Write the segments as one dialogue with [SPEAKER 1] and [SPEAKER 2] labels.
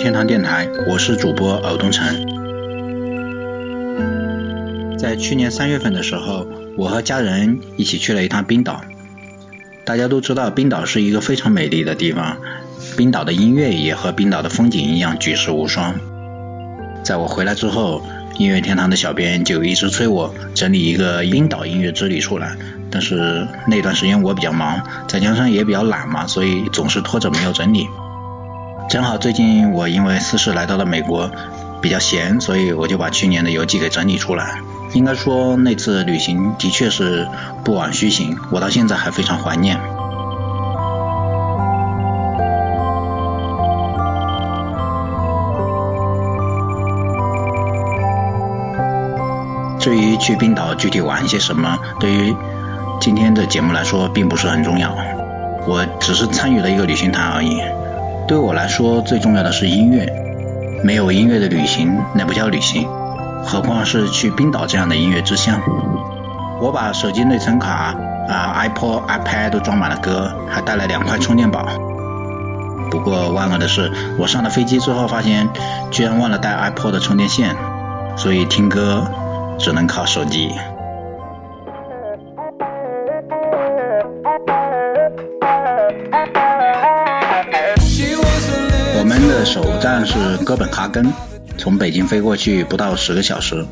[SPEAKER 1] 天堂电台，我是主播敖东城。在去年三月份的时候，我和家人一起去了一趟冰岛。大家都知道，冰岛是一个非常美丽的地方，冰岛的音乐也和冰岛的风景一样举世无双。在我回来之后，音乐天堂的小编就一直催我整理一个冰岛音乐之旅出来。但是那段时间我比较忙，再加上也比较懒嘛，所以总是拖着没有整理。正好最近我因为私事来到了美国，比较闲，所以我就把去年的游记给整理出来。应该说那次旅行的确是不枉虚行，我到现在还非常怀念。至于去冰岛具体玩些什么，对于今天的节目来说并不是很重要，我只是参与了一个旅行团而已。对我来说，最重要的是音乐。没有音乐的旅行，那不叫旅行，何况是去冰岛这样的音乐之乡。我把手机内存卡、啊 iPod、iPad 都装满了歌，还带了两块充电宝。不过万恶的是，我上了飞机之后发现，居然忘了带 iPod 的充电线，所以听歌只能靠手机。首站是哥本哈根，从北京飞过去不到十个小时。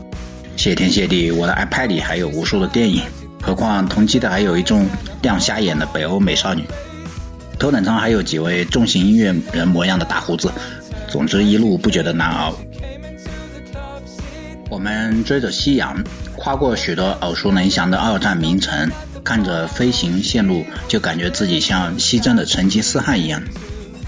[SPEAKER 1] 谢天谢地，我的 iPad 里还有无数的电影，何况同机的还有一众亮瞎眼的北欧美少女，头等舱还有几位重型音乐人模样的大胡子。总之一路不觉得难熬。我们追着夕阳，跨过许多耳熟能详的二战名城，看着飞行线路，就感觉自己像西征的成吉思汗一样。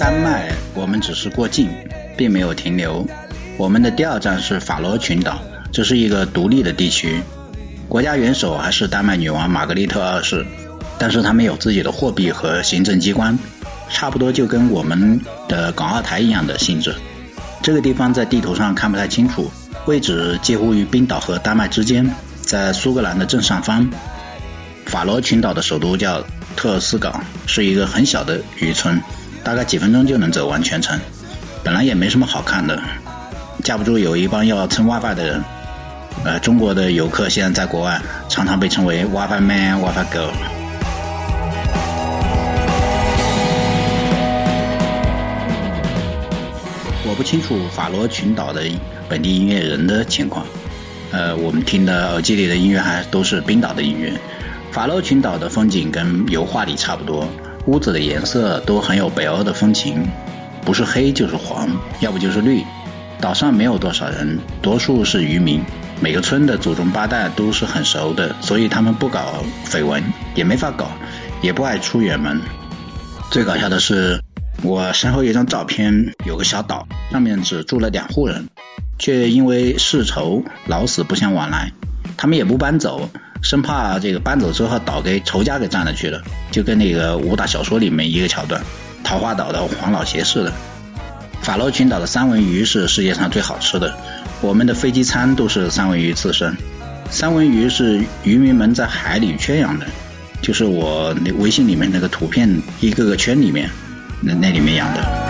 [SPEAKER 1] 丹麦，我们只是过境，并没有停留。我们的第二站是法罗群岛，这是一个独立的地区，国家元首还是丹麦女王玛格丽特二世，但是他们有自己的货币和行政机关，差不多就跟我们的港澳台一样的性质。这个地方在地图上看不太清楚，位置介乎于冰岛和丹麦之间，在苏格兰的正上方。法罗群岛的首都叫特尔斯港，是一个很小的渔村。大概几分钟就能走完全程，本来也没什么好看的，架不住有一帮要蹭 WiFi 的人。呃，中国的游客现在在国外常常被称为 WiFi Man、WiFi Girl。我不清楚法罗群岛的本地音乐人的情况，呃，我们听的耳机里的音乐还都是冰岛的音乐。法罗群岛的风景跟油画里差不多。屋子的颜色都很有北欧的风情，不是黑就是黄，要不就是绿。岛上没有多少人，多数是渔民。每个村的祖宗八代都是很熟的，所以他们不搞绯闻，也没法搞，也不爱出远门。最搞笑的是，我身后一张照片，有个小岛，上面只住了两户人，却因为世仇老死不相往来，他们也不搬走。生怕这个搬走之后岛给仇家给占了去了，就跟那个武打小说里面一个桥段，桃花岛的黄老邪似的。法罗群岛的三文鱼是世界上最好吃的，我们的飞机餐都是三文鱼刺身。三文鱼是渔民们在海里圈养的，就是我那微信里面那个图片一个个圈里面，那那里面养的。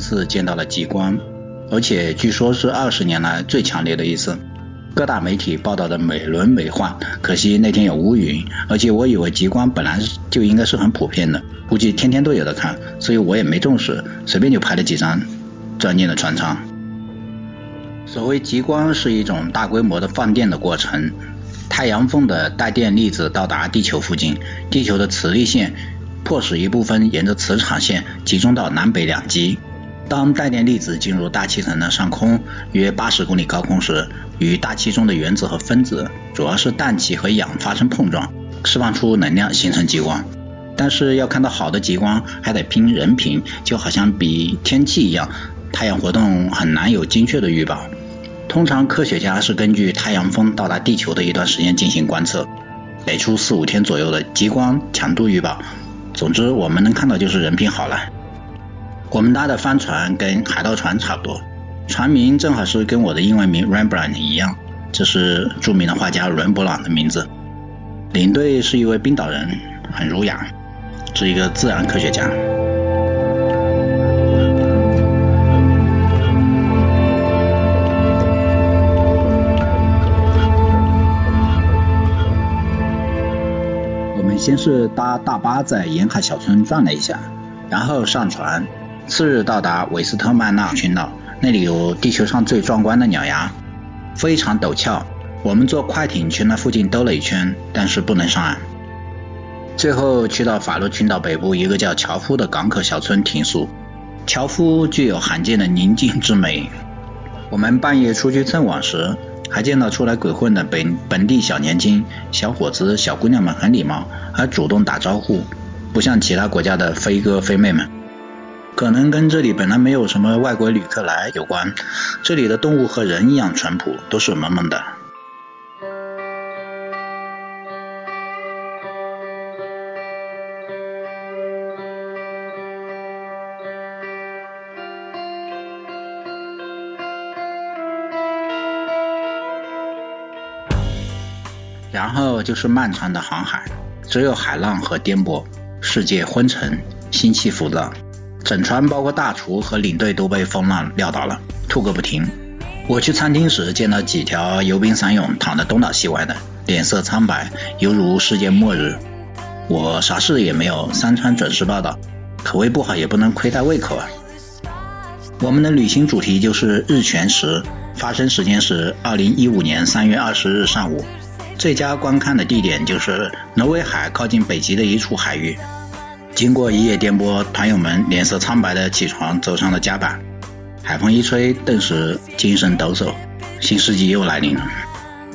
[SPEAKER 1] 次见到了极光，而且据说是二十年来最强烈的一次。各大媒体报道的美轮美奂，可惜那天有乌云，而且我以为极光本来就应该是很普遍的，估计天天都有的看，所以我也没重视，随便就拍了几张，钻进了船舱。所谓极光是一种大规模的放电的过程，太阳风的带电粒子到达地球附近，地球的磁力线迫使一部分沿着磁场线集中到南北两极。当带电粒子进入大气层的上空，约八十公里高空时，与大气中的原子和分子，主要是氮气和氧发生碰撞，释放出能量，形成极光。但是要看到好的极光，还得拼人品，就好像比天气一样，太阳活动很难有精确的预报。通常科学家是根据太阳风到达地球的一段时间进行观测，给出四五天左右的极光强度预报。总之，我们能看到就是人品好了。我们搭的帆船跟海盗船差不多，船名正好是跟我的英文名 Rembrandt 一样，这是著名的画家伦勃朗的名字。领队是一位冰岛人，很儒雅，是一个自然科学家。我们先是搭大巴在沿海小村转了一下，然后上船。次日到达韦斯特曼纳群岛，那里有地球上最壮观的鸟崖，非常陡峭。我们坐快艇去那附近兜了一圈，但是不能上岸。最后去到法罗群岛北部一个叫乔夫的港口小村停宿。乔夫具有罕见的宁静之美。我们半夜出去蹭网时，还见到出来鬼混的本本地小年轻、小伙子、小姑娘们很礼貌，还主动打招呼，不像其他国家的飞哥飞妹们。可能跟这里本来没有什么外国旅客来有关，这里的动物和人一样淳朴，都是萌萌的。然后就是漫长的航海，只有海浪和颠簸，世界昏沉，心气浮躁。整船包括大厨和领队都被风浪撂倒了，吐个不停。我去餐厅时见到几条游兵散勇躺得东倒西歪的，脸色苍白，犹如世界末日。我啥事也没有，三餐准时报道，口味不好也不能亏待胃口啊。我们的旅行主题就是日全食，发生时间是二零一五年三月二十日上午。最佳观看的地点就是挪威海靠近北极的一处海域。经过一夜颠簸，团友们脸色苍白的起床，走上了甲板。海风一吹，顿时精神抖擞，新世纪又来临了。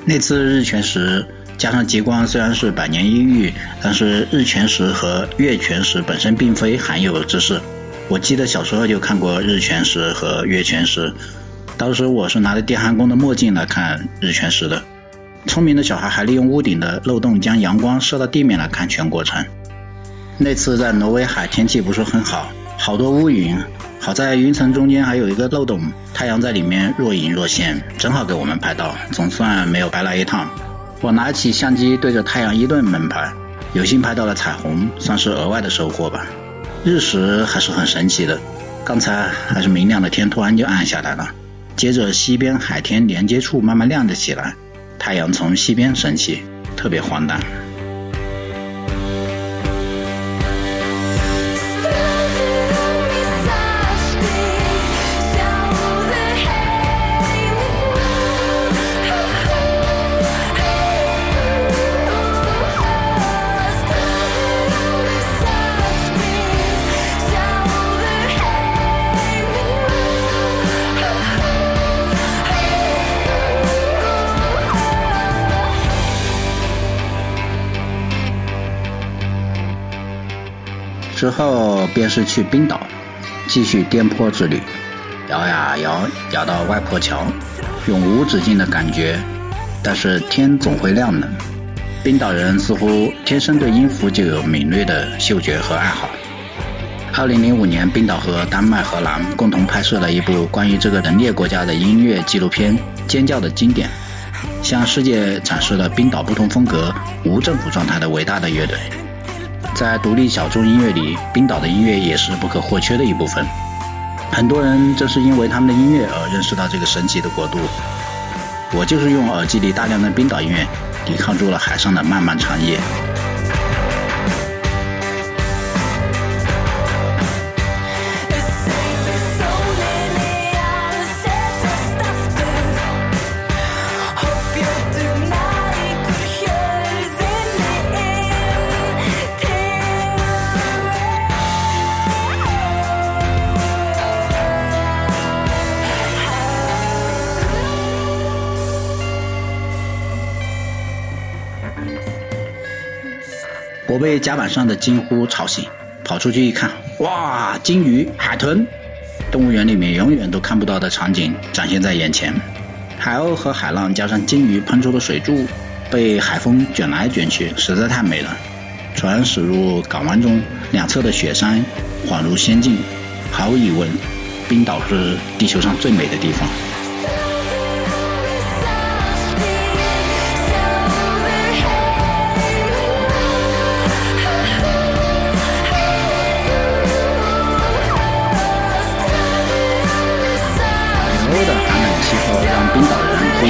[SPEAKER 1] 那次日全食加上极光，虽然是百年一遇，但是日全食和月全食本身并非罕有之事。我记得小时候就看过日全食和月全食，当时我是拿着电焊工的墨镜来看日全食的。聪明的小孩还利用屋顶的漏洞将阳光射到地面来看全过程。那次在挪威海天气不是很好，好多乌云，好在云层中间还有一个漏洞，太阳在里面若隐若现，正好给我们拍到，总算没有白来一趟。我拿起相机对着太阳一顿猛拍，有幸拍到了彩虹，算是额外的收获吧。日食还是很神奇的，刚才还是明亮的天，突然就暗下来了，接着西边海天连接处慢慢亮了起来，太阳从西边升起，特别荒诞。之后便是去冰岛，继续颠簸之旅，摇呀摇，摇到外婆桥，永无止境的感觉。但是天总会亮的。冰岛人似乎天生对音符就有敏锐的嗅觉和爱好。二零零五年，冰岛和丹麦、荷兰共同拍摄了一部关于这个能列国家的音乐纪录片《尖叫的经典》，向世界展示了冰岛不同风格、无政府状态的伟大的乐队。在独立小众音乐里，冰岛的音乐也是不可或缺的一部分。很多人正是因为他们的音乐而认识到这个神奇的国度。我就是用耳机里大量的冰岛音乐，抵抗住了海上的漫漫长夜。被甲板上的惊呼吵醒，跑出去一看，哇，鲸鱼、海豚，动物园里面永远都看不到的场景展现在眼前。海鸥和海浪加上鲸鱼喷出的水柱，被海风卷来卷去，实在太美了。船驶入港湾中，两侧的雪山恍如仙境。毫无疑问，冰岛是地球上最美的地方。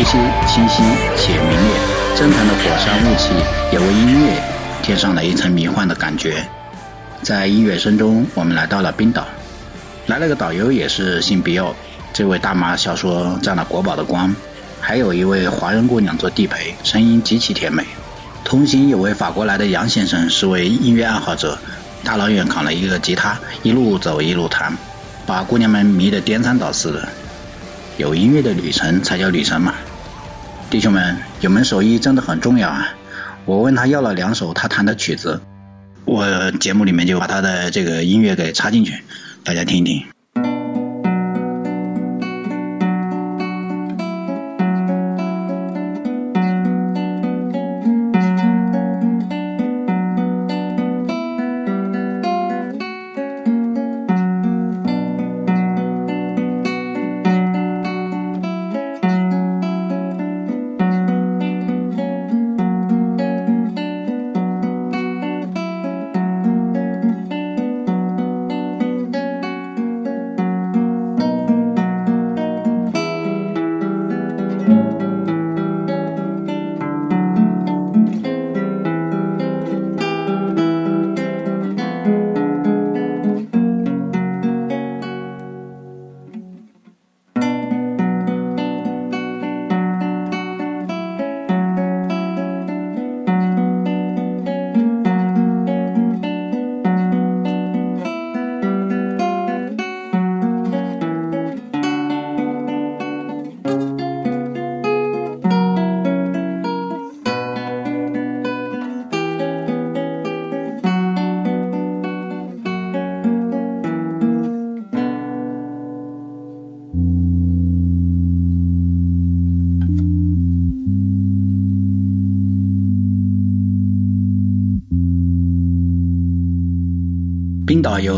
[SPEAKER 1] 清晰且明烈，蒸腾的火山雾气也为音乐添上了一层迷幻的感觉。在音乐声中，我们来到了冰岛。来了个导游，也是姓比奥。这位大妈笑说沾了国宝的光。还有一位华人姑娘做地陪，声音极其甜美。同行有位法国来的杨先生，是位音乐爱好者，大老远扛了一个吉他，一路走一路弹，把姑娘们迷得颠三倒四的。有音乐的旅程才叫旅程嘛，弟兄们，有门手艺真的很重要啊！我问他要了两首他弹的曲子，我节目里面就把他的这个音乐给插进去，大家听一听。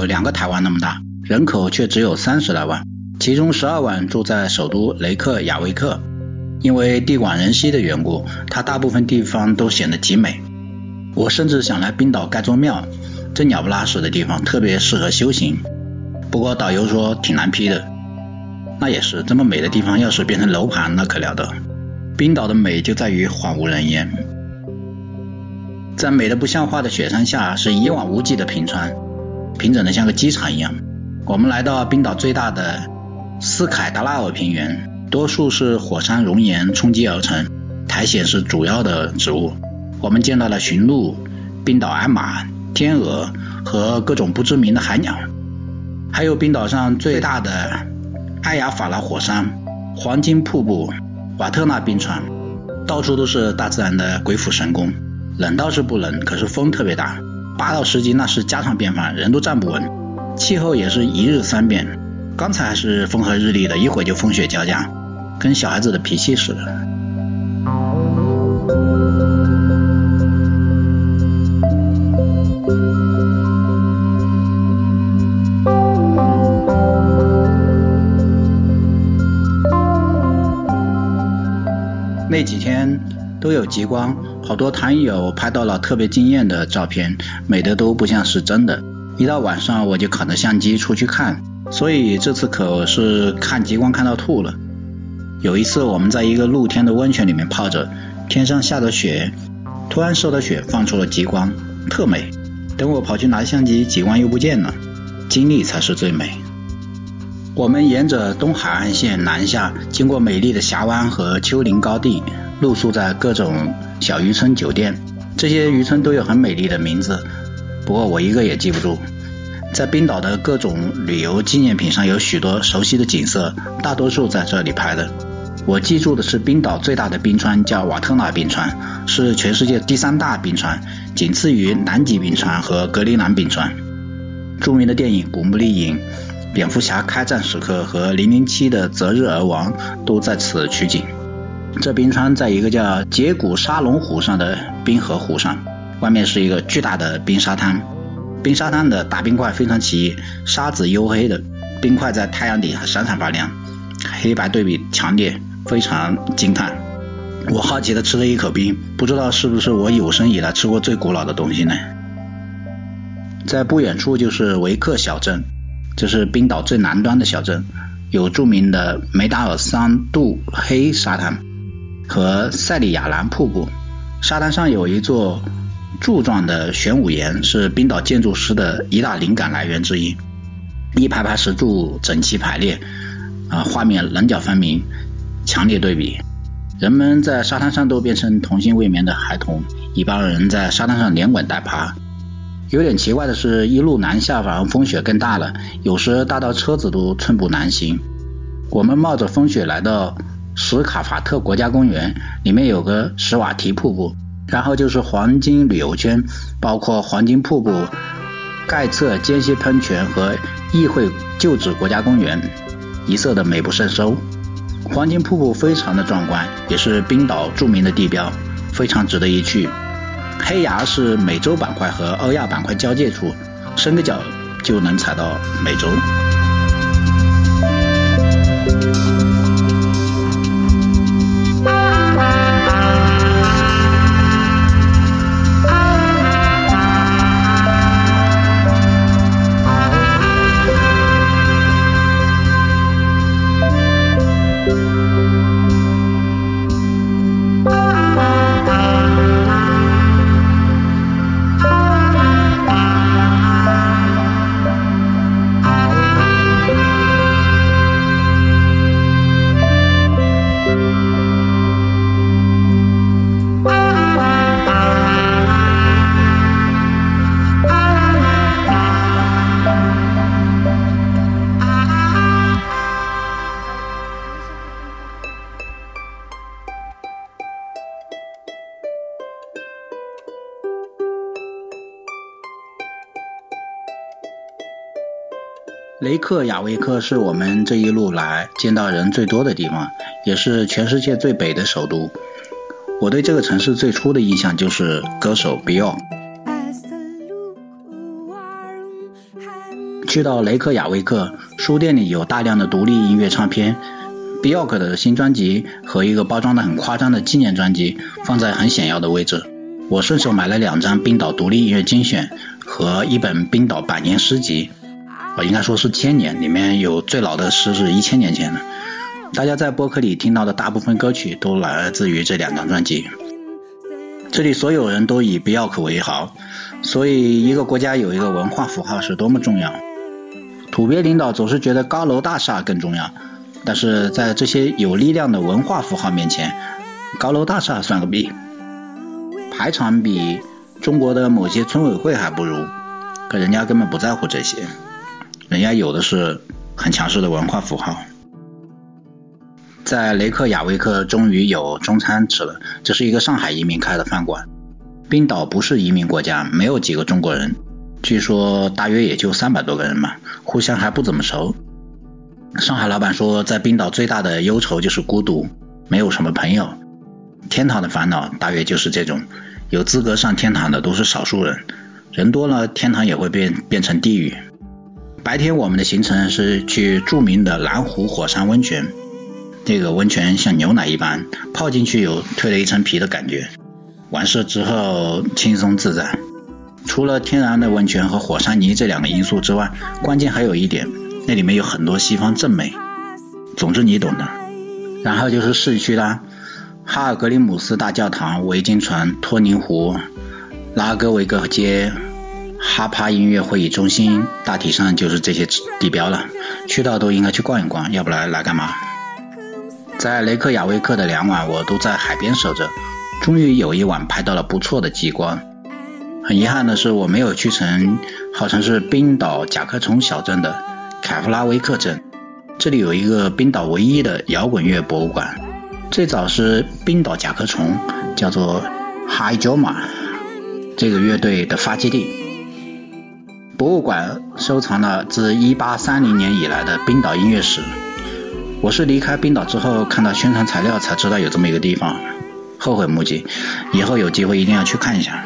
[SPEAKER 1] 两个台湾那么大，人口却只有三十来万，其中十二万住在首都雷克雅未克。因为地广人稀的缘故，它大部分地方都显得极美。我甚至想来冰岛盖座庙，这鸟不拉屎的地方特别适合修行。不过导游说挺难批的。那也是，这么美的地方要是变成楼盘，那可了得。冰岛的美就在于荒无人烟，在美的不像话的雪山下，是一望无际的平川。平整的像个机场一样。我们来到冰岛最大的斯凯达拉尔平原，多数是火山熔岩冲击而成，苔藓是主要的植物。我们见到了驯鹿、冰岛鞍马、天鹅和各种不知名的海鸟，还有冰岛上最大的埃亚法拉火山、黄金瀑布、瓦特纳冰川，到处都是大自然的鬼斧神工。冷倒是不冷，可是风特别大。八到十级那是家常便饭，人都站不稳。气候也是一日三变，刚才还是风和日丽的，一会就风雪交加，跟小孩子的脾气似的。那几天都有极光。好多坛友拍到了特别惊艳的照片，美的都不像是真的。一到晚上我就扛着相机出去看，所以这次可是看极光看到吐了。有一次我们在一个露天的温泉里面泡着，天上下着雪，突然受到雪放出了极光，特美。等我跑去拿相机，极光又不见了。经历才是最美。我们沿着东海岸线南下，经过美丽的峡湾和丘陵高地，露宿在各种小渔村酒店。这些渔村都有很美丽的名字，不过我一个也记不住。在冰岛的各种旅游纪念品上有许多熟悉的景色，大多数在这里拍的。我记住的是冰岛最大的冰川叫瓦特纳冰川，是全世界第三大冰川，仅次于南极冰川和格陵兰冰川。著名的电影《古墓丽影》、《蝙蝠侠开战时刻》和《零零七》的《择日而亡》都在此取景。这冰川在一个叫杰古沙龙湖上的冰河湖上，外面是一个巨大的冰沙滩。冰沙滩的大冰块非常奇异，沙子黝黑的，冰块在太阳底下闪闪发亮，黑白对比强烈，非常惊叹。我好奇的吃了一口冰，不知道是不是我有生以来吃过最古老的东西呢？在不远处就是维克小镇，这是冰岛最南端的小镇，有著名的梅达尔桑杜黑沙滩。和塞里亚兰瀑布，沙滩上有一座柱状的玄武岩，是冰岛建筑师的一大灵感来源之一。一排排石柱整齐排列，啊，画面棱角分明，强烈对比。人们在沙滩上都变成童心未泯的孩童，一帮人在沙滩上连滚带爬。有点奇怪的是，一路南下，反而风雪更大了，有时大到车子都寸步难行。我们冒着风雪来到。史卡法特国家公园里面有个史瓦提瀑布，然后就是黄金旅游圈，包括黄金瀑布、盖策间歇喷泉和议会旧址国家公园，一色的美不胜收。黄金瀑布非常的壮观，也是冰岛著名的地标，非常值得一去。黑崖是美洲板块和欧亚板块交界处，伸个脚就能踩到美洲。雷克雅未克是我们这一路来见到人最多的地方，也是全世界最北的首都。我对这个城市最初的印象就是歌手 Beyond。去到雷克雅未克，书店里有大量的独立音乐唱片，Bjork 的新专辑和一个包装的很夸张的纪念专辑放在很显要的位置。我顺手买了两张冰岛独立音乐精选和一本冰岛百年诗集。应该说是千年，里面有最老的诗是一千年前的。大家在播客里听到的大部分歌曲都来自于这两张专辑。这里所有人都以比奥克为豪，所以一个国家有一个文化符号是多么重要。土鳖领导总是觉得高楼大厦更重要，但是在这些有力量的文化符号面前，高楼大厦算个屁，排场比中国的某些村委会还不如，可人家根本不在乎这些。人家有的是很强势的文化符号。在雷克雅未克，终于有中餐吃了。这是一个上海移民开的饭馆。冰岛不是移民国家，没有几个中国人，据说大约也就三百多个人吧，互相还不怎么熟。上海老板说，在冰岛最大的忧愁就是孤独，没有什么朋友。天堂的烦恼大约就是这种，有资格上天堂的都是少数人，人多了，天堂也会变变成地狱。白天我们的行程是去著名的蓝湖火山温泉，这个温泉像牛奶一般，泡进去有蜕了一层皮的感觉。完事之后轻松自在。除了天然的温泉和火山泥这两个因素之外，关键还有一点，那里面有很多西方正美。总之你懂的。然后就是市区啦，哈尔格里姆斯大教堂、维京船、托宁湖、拉格维格街、哈帕音乐会议中心，大体上就是这些地标了。去到都应该去逛一逛，要不然来干嘛？在雷克雅未克的两晚，我都在海边守着，终于有一晚拍到了不错的极光。很遗憾的是，我没有去成号称是冰岛甲壳虫小镇的凯夫拉维克镇。这里有一个冰岛唯一的摇滚乐博物馆，最早是冰岛甲壳虫，叫做 Hi Joma 这个乐队的发基地。博物馆收藏了自1830年以来的冰岛音乐史。我是离开冰岛之后看到宣传材料才知道有这么一个地方，后悔莫及，以后有机会一定要去看一下。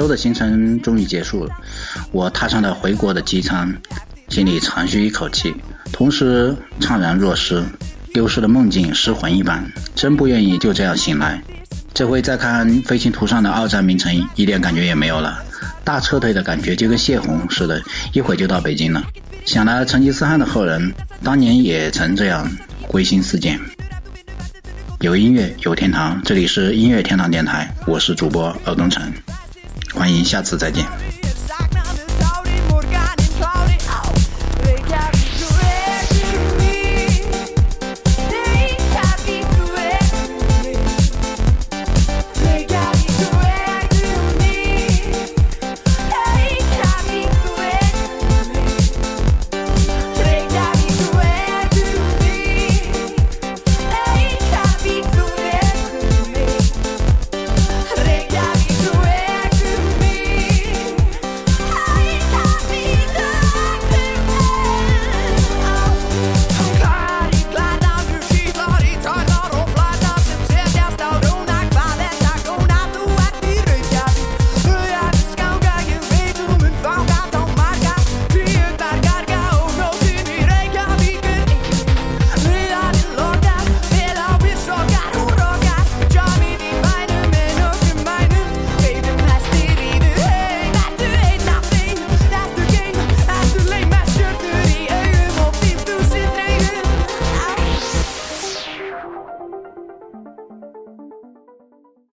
[SPEAKER 1] 周的行程终于结束了，我踏上了回国的机舱，心里长吁一口气，同时怅然若失，丢失了梦境，失魂一般，真不愿意就这样醒来。这回再看飞行图上的二战名城，一点感觉也没有了，大撤退的感觉就跟泄洪似的，一会就到北京了。想来成吉思汗的后人当年也曾这样归心似箭。有音乐，有天堂，这里是音乐天堂电台，我是主播尔东城。欢迎下次再见。